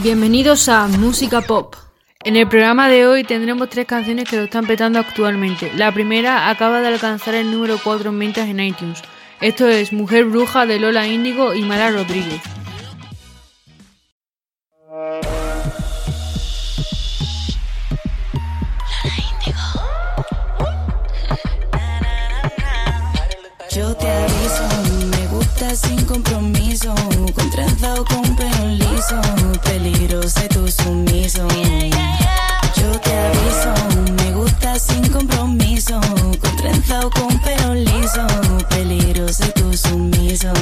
Bienvenidos a Música Pop. En el programa de hoy tendremos tres canciones que lo están petando actualmente. La primera acaba de alcanzar el número 4 en ventas en iTunes. Esto es Mujer Bruja de Lola Índigo y Mara Rodríguez. Sin compromiso, con trenza con pelo liso, peligroso y tu sumiso. Yo te aviso, me gusta sin compromiso, con trenza con pelo liso, peligroso y tu sumiso.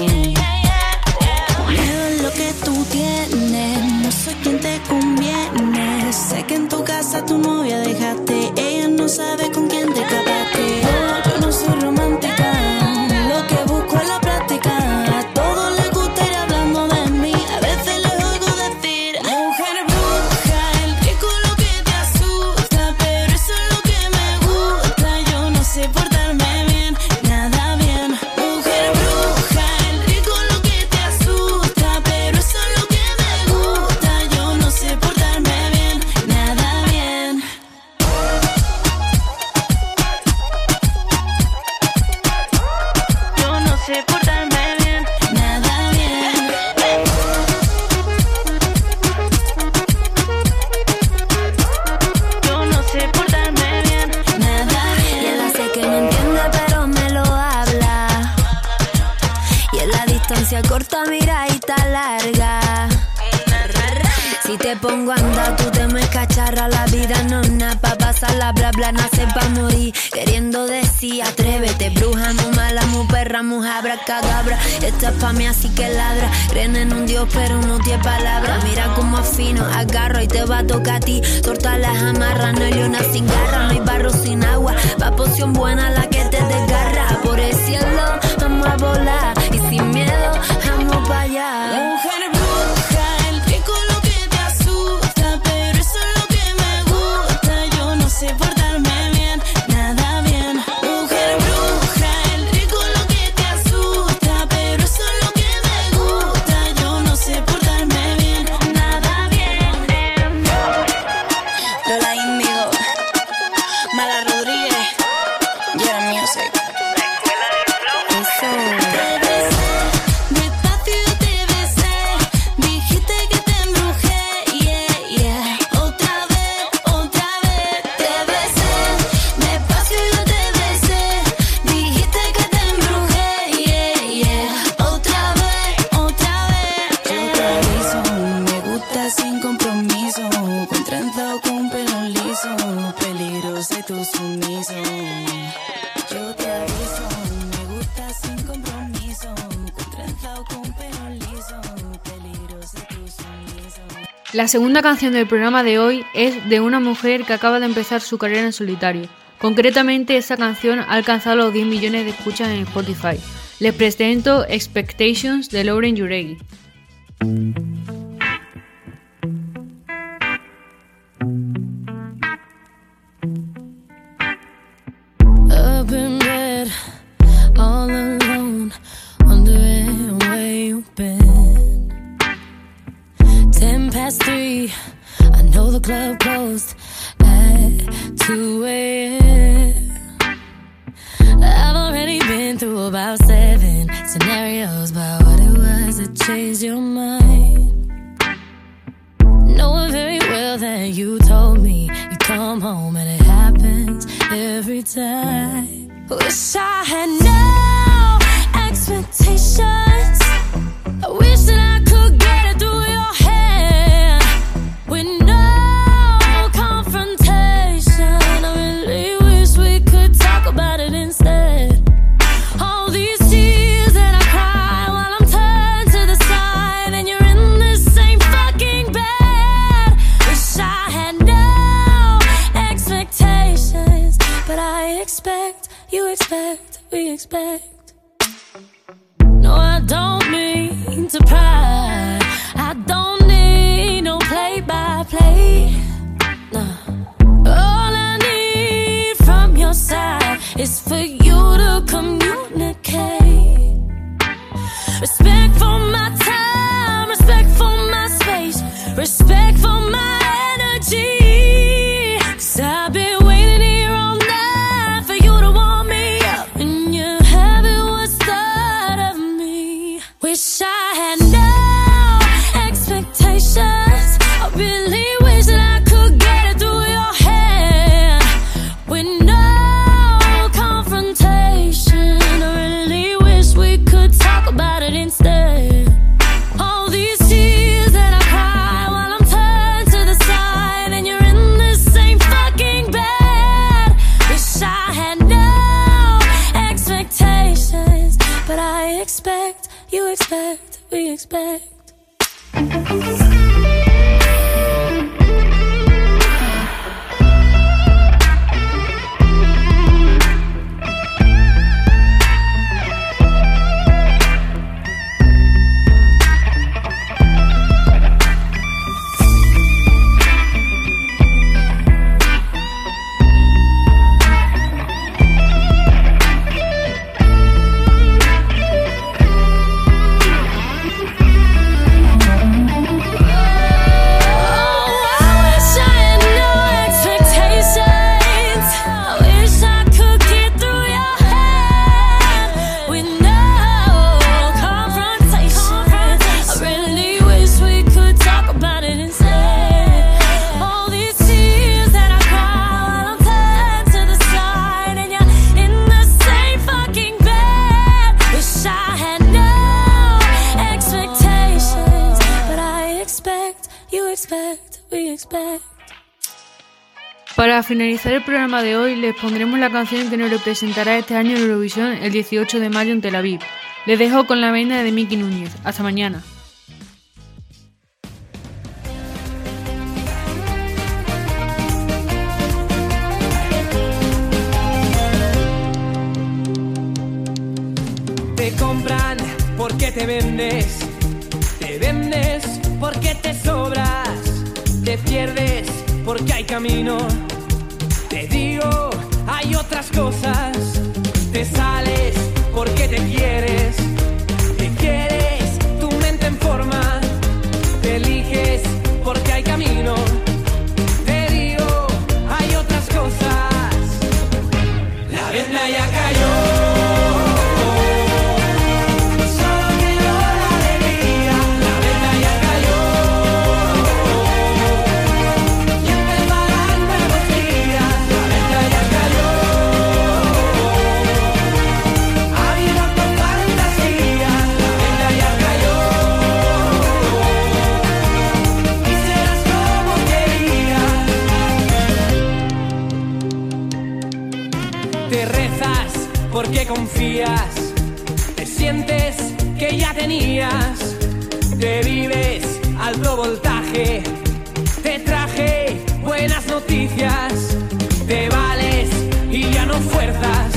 Corta, mira y está larga. Si te pongo a andar, tú te me cacharra. La vida no nada pa' pasarla, bla bla, nace pa' morir. Queriendo decir, atrévete, bruja, muy mala, muy perra, muy abracadabra. Esta es así que ladra. Creen en un dios, pero no tiene palabra. Mira cómo afino, agarro y te va a tocar a ti. Torta las amarras, no hay una sin garra, no hay barro sin agua. Va poción buena la que te desgarra. Por el cielo, vamos a volar. La segunda canción del programa de hoy es de una mujer que acaba de empezar su carrera en solitario. Concretamente, esta canción ha alcanzado los 10 millones de escuchas en Spotify. Les presento Expectations de Lauren Juregi. Three, I know the club closed at 2 a.m. I've already been through about seven scenarios about what it was that changed your mind. Knowing very well that you told me you come home and it happens every time. Wish I had no expectations. I wish that I plek van mij. expect, you expect, we expect. Para finalizar el programa de hoy, les pondremos la canción que nos representará este año en Eurovisión el 18 de mayo en Tel Aviv. Les dejo con la venda de Miki Núñez. Hasta mañana. Te compran porque te vendes, camino. Te digo, hay otras cosas. te sientes que ya tenías, te vives alto voltaje, te traje buenas noticias, te vales y ya no fuerzas.